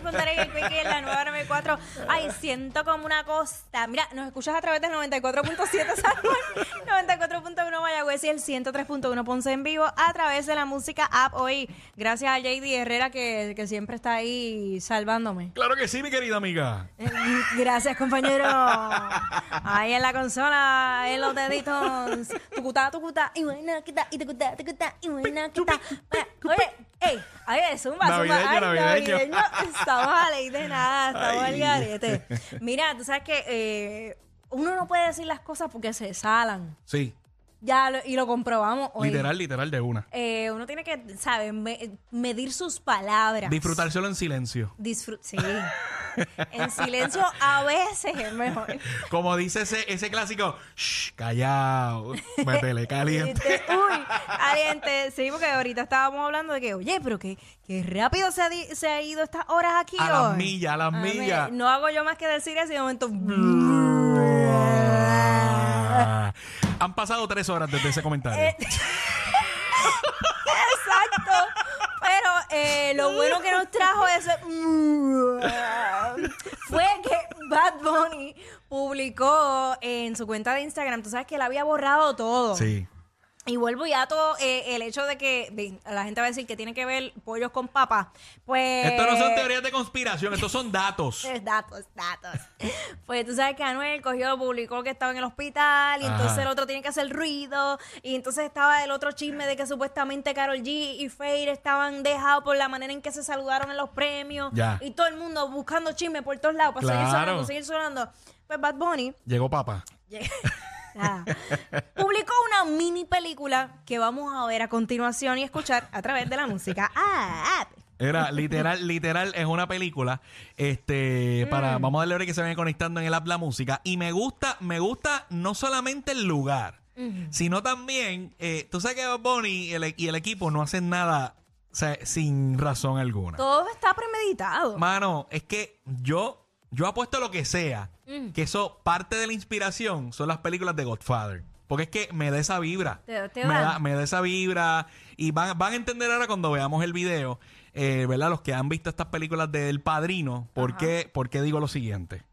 Fontanes y el Quickie en la nueva 94. Ay, siento como una costa. Mira, nos escuchas a través del 94.7 San Juan, 94.1 Mayagüez y el 103.1 Ponce en vivo a través de la música app. Hoy, gracias a JD Herrera que, que siempre está ahí salvándome. Claro que sí, mi querida amiga. Eh, Gracias, compañero. Ahí en la consola, en los deditos. Tucutá, tucutá, y buena quita, y tucutá, tucutá, y buena quita. Oye, ey, oye, zumba, zumba. Navideño, Ay, navideño. Estamos a ley de nada, estamos Ay. al garete. Mira, tú sabes que eh, uno no puede decir las cosas porque se salan. Sí, Ya, lo- y lo comprobamos hoy. literal, literal de una. Eh, uno tiene que, ¿sabes? Me- medir sus palabras. Disfrutárselo en silencio. Disfrut sí. en silencio a veces es mejor. Como dice ese, ese clásico, Shh, callado, métele caliente. Uy, caliente. Sí, porque ahorita estábamos hablando de que, oye, pero que, que rápido se ha, di- se ha ido estas horas aquí A las hoy. millas, a las A millas. no hago yo más que decir de momento... Han pasado tres horas desde ese comentario. Eh, Exacto. Pero eh, lo bueno que nos trajo ese fue que Bad Bunny publicó en su cuenta de Instagram. Tú sabes que él había borrado todo. sí. Y vuelvo y ato eh, el hecho de que de- la gente va a decir que tiene que ver pollos con papas. Pues. Esto no son teorías de conspiración, estos son datos. Es datos, datos. Pues tú sabes que Anuel cogió, publicó que estaba en el hospital y Ajá. entonces el otro tiene que hacer ruido y entonces estaba el otro chisme de que supuestamente Carol G y Fade estaban dejados por la manera en que se saludaron en los premios Ya. y todo el mundo buscando chisme por todos lados para seguir Claro. sonando, seguir sonando. Pues Bad Bunny Llegó papá. Ah. Publicó una mini película que vamos a ver a continuación y escuchar a través de la música. Ah, Era literal, literal, es una película. Este, para, Mm. vamos a darle ahora que se vayan conectando en el app la música. Y me gusta, me gusta no solamente el lugar, sino también, eh, tú sabes que Bunny y el, y el equipo no hacen nada o sea, sin razón alguna. todo está premeditado. Mano, es que yo, yo apuesto lo que sea, Mm. que eso, parte de la inspiración son las películas de Godfather. Porque es que me da esa vibra. Te- te me, da. me da esa vibra. Y van, van a entender ahora cuando veamos el video, eh, ¿verdad? Los que han visto estas películas del Padrino, ¿por qué, por qué digo lo siguiente?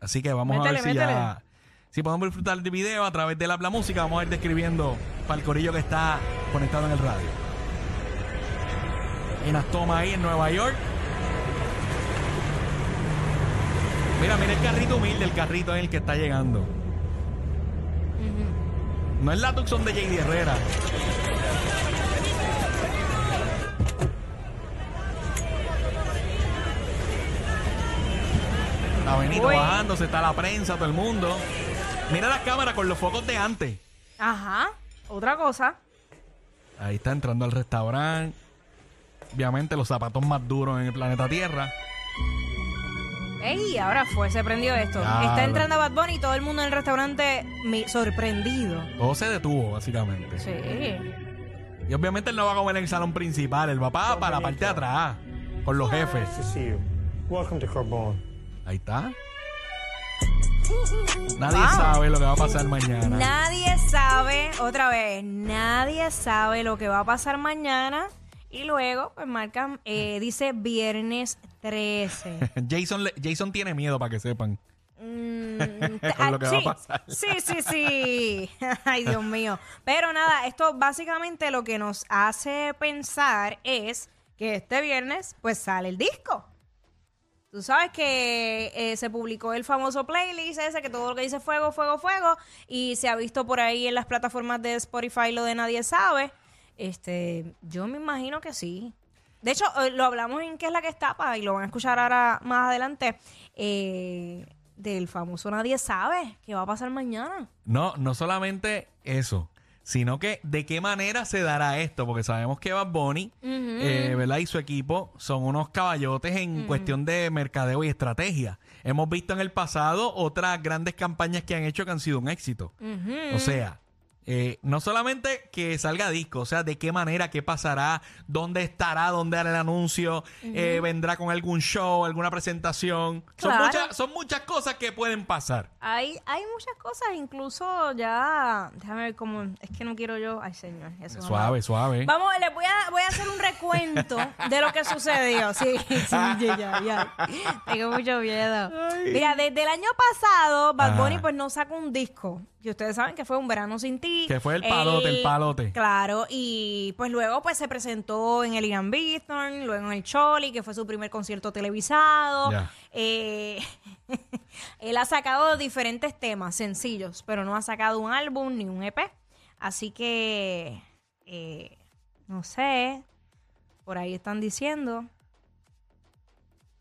Así que vamos a ver si ya... Si podemos disfrutar del video a través de la, la música, vamos a ir describiendo para el corillo que está conectado en el radio. Hay unas tomas ahí en Nueva York. Mira, mira el carrito humilde, el carrito es el que está llegando. No es la Tucson de JD Herrera. Está Benito Uy. bajándose, está la prensa, todo el mundo. Mira las cámaras con los focos de antes. Ajá. Otra cosa. Ahí está entrando al restaurante. Obviamente los zapatos más duros en el planeta Tierra. Ey, ahora fue, se prendió esto. Está entrando Bad Bunny y todo el mundo en el restaurante mi- sorprendido. Todo se detuvo, básicamente. Sí. Y obviamente él no va a comer en el salón principal, él va para, para la parte de atrás, con los jefes. to see you. Welcome to Carbone. Ahí está. Nadie Wow. sabe lo que va a pasar mañana. Nadie sabe, otra vez, nadie sabe lo que va a pasar mañana. Y luego, pues marcan, eh, dice viernes 13. Jason, le- Jason tiene miedo para que sepan. Mm, Con lo que va a sí, pasar. Sí, sí, sí. Ay, Dios mío. Pero nada, esto básicamente lo que nos hace pensar es que este viernes, pues sale el disco. Tú sabes que eh, se publicó el famoso playlist ese que todo lo que dice fuego, fuego, fuego y se ha visto por ahí en las plataformas de Spotify lo de nadie sabe. Este, yo me imagino que sí. De hecho, eh, lo hablamos en qué es la que está y lo van a escuchar ahora más adelante eh, del famoso nadie sabe qué va a pasar mañana. No, no solamente eso, sino que de qué manera se dará esto, porque sabemos que Bad Bunny, eh, ¿verdad? Y su equipo son unos caballotes en cuestión de mercadeo y estrategia. Hemos visto en el pasado otras grandes campañas que han hecho que han sido un éxito. O sea, eh, no solamente que salga disco, o sea, de qué manera, qué pasará, dónde estará, dónde hará el anuncio, eh, vendrá con algún show, alguna presentación. Son, muchas, son muchas cosas que pueden pasar. Hay, hay muchas cosas, incluso ya. Déjame ver cómo. Es que no quiero yo. Ay, señor. Eso no Suave, suave. Vamos, les voy a, voy a hacer un recuento de lo que sucedió. Sí, sí, ya, ya. Tengo mucho miedo. Mira, desde el año pasado, Bad Ajá. Bunny pues no sacó un disco. Y ustedes saben que fue un verano sin ti. Que fue el palote, el palote. Claro, y pues luego pues se presentó en el Ian Bithorn, luego en el Choli, que fue su primer concierto televisado. Eh, él ha sacado diferentes temas sencillos, pero no ha sacado un álbum ni un EP. Así que, eh, no sé, por ahí están diciendo.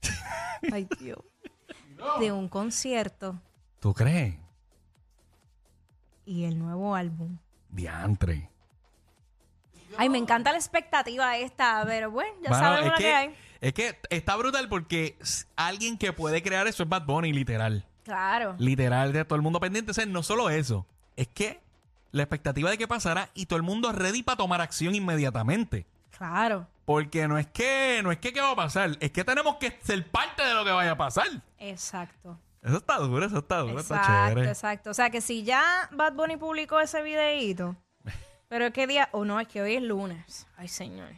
Ay, Dios. De un concierto ¿Tú crees? Y el nuevo álbum. Diantre. Ay, me encanta la expectativa esta, pero bueno, ya Mano, sabemos lo que, que, hay. es que está brutal porque alguien que puede crear eso es Bad Bunny, literal. Claro. Literal, de todo el mundo pendiente. O sea, no solo eso, es que la expectativa de que pasara y todo el mundo ready para tomar acción inmediatamente. Claro. Porque no es que, no es que qué va a pasar, es que tenemos que ser parte de lo que vaya a pasar. Exacto. Eso está duro, eso está duro, está Exacto, chévere. exacto. O sea que si ya Bad Bunny publicó ese videíto, pero qué día, o no, es que hoy es lunes. Ay, señor.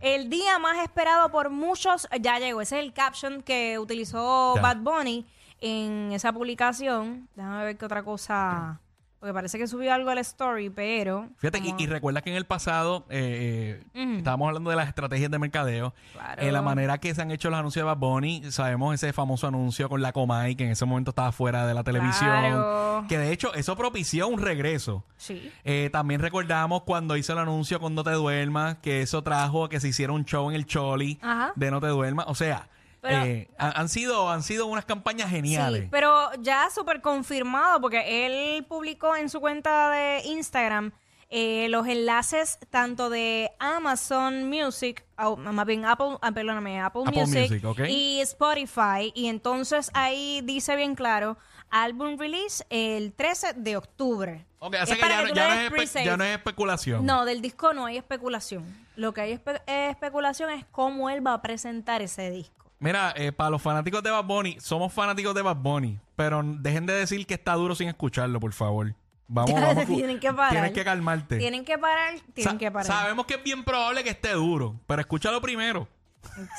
El día más esperado por muchos ya llegó. Ese es el caption que utilizó Ya. Bad Bunny en esa publicación. Déjame ver qué otra cosa. Porque parece que subió algo al story, pero. Fíjate, y, como- y recuerda que en el pasado eh, eh, estábamos hablando de las estrategias de mercadeo. Claro. Eh, la manera que se han hecho los anuncios de Bad Bunny, sabemos ese famoso anuncio con la Comay, que en ese momento estaba fuera de la televisión. Claro. Que de hecho, eso propició un regreso. Sí. Eh, también recordamos cuando hizo el anuncio con No Te Duermas, que eso trajo a que se hiciera un show en el Choli Ajá. de No Te Duermas. O sea, Pero- eh, han, sido, han sido unas campañas geniales. Sí, pero ya súper confirmado porque él publicó en su cuenta de Instagram eh, los enlaces tanto de Amazon Music, más bien Apple, ah, perdóname, Apple, Apple Music, y Spotify. Y entonces ahí dice bien claro, álbum release el 13 de octubre. Ok, Es así que para ya, que no- ya es espe- pre-save. ya no es especulación. No, del disco no hay especulación. Lo que hay espe- especulación es cómo él va a presentar ese disco. Mira, eh, para los fanáticos de Bad Bunny, somos fanáticos de Bad Bunny, pero dejen de decir que está duro sin escucharlo, por favor. Vamos, vamos. tienen que parar. Tienes que calmarte. Tienen que parar, tienen Sa- que parar. Sabemos que es bien probable que esté duro, pero escúchalo primero.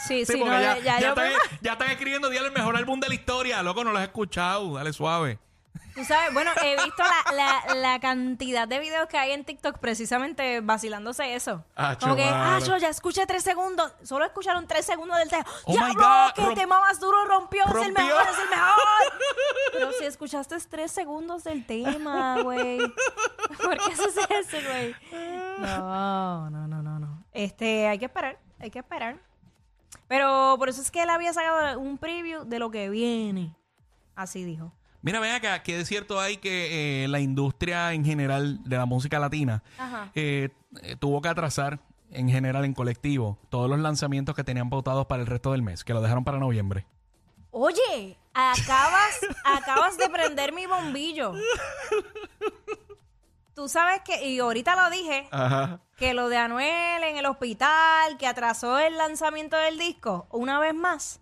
Sí, sí, Sí, no, porque ya, ya, ya yo- están, ya están escribiendo día el mejor álbum de la historia. Loco, no lo has escuchado. Dale suave. Tú sabes, bueno, he visto la, la, la cantidad de videos que hay en TikTok precisamente vacilándose eso. Acho, Como que, ah, yo ya escuché tres segundos. Solo escucharon tres segundos del tema. Oh ¡Diablo! God, ¡Qué romp- tema más duro rompió! ¡Es el mejor! ¡Es el mejor! Pero si escuchaste tres segundos del tema, güey. ¿Por qué haces eso, güey? No, no, no, no, no. Este, hay que esperar, hay que esperar. Pero por eso es que él había sacado un preview de lo que viene. Así dijo. Mira, ven acá, que es cierto hay que eh, la industria en general de la música latina Ajá. eh, eh, tuvo que atrasar en general en colectivo todos los lanzamientos que tenían pautados para el resto del mes, que lo dejaron para noviembre. Oye, acabas, acabas de prender mi bombillo. Tú sabes que, y ahorita lo dije, Ajá. que lo de Anuel en el hospital, que atrasó el lanzamiento del disco, una vez más,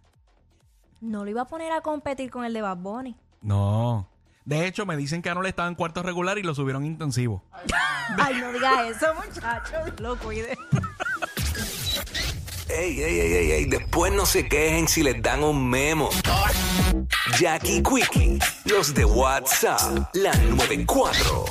no lo iba a poner a competir con el de Bad Bunny. No. De hecho, me dicen que no le estaba en cuarto regular y lo subieron intensivo. Ay, no digas eso, muchachos. Lo cuide. Ey, ey, ey, ey, ey, después no se quejen si les dan un memo. Jackie Quickie, los de WhatsApp, la 94.